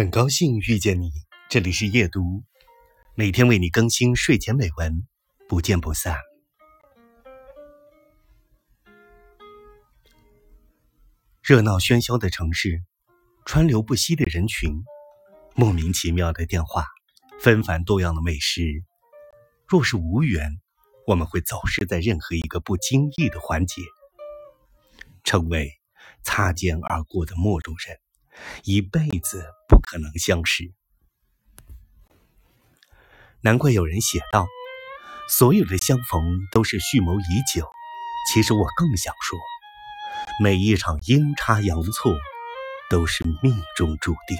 很高兴遇见你，这里是夜读，每天为你更新睡前美文，不见不散。热闹喧嚣的城市，川流不息的人群，莫名其妙的电话，纷繁多样的美食。若是无缘，我们会走失在任何一个不经意的环节，成为擦肩而过的陌路人，一辈子不可能相识。难怪有人写道：“所有的相逢都是蓄谋已久。”其实我更想说。每一场阴差阳错，都是命中注定。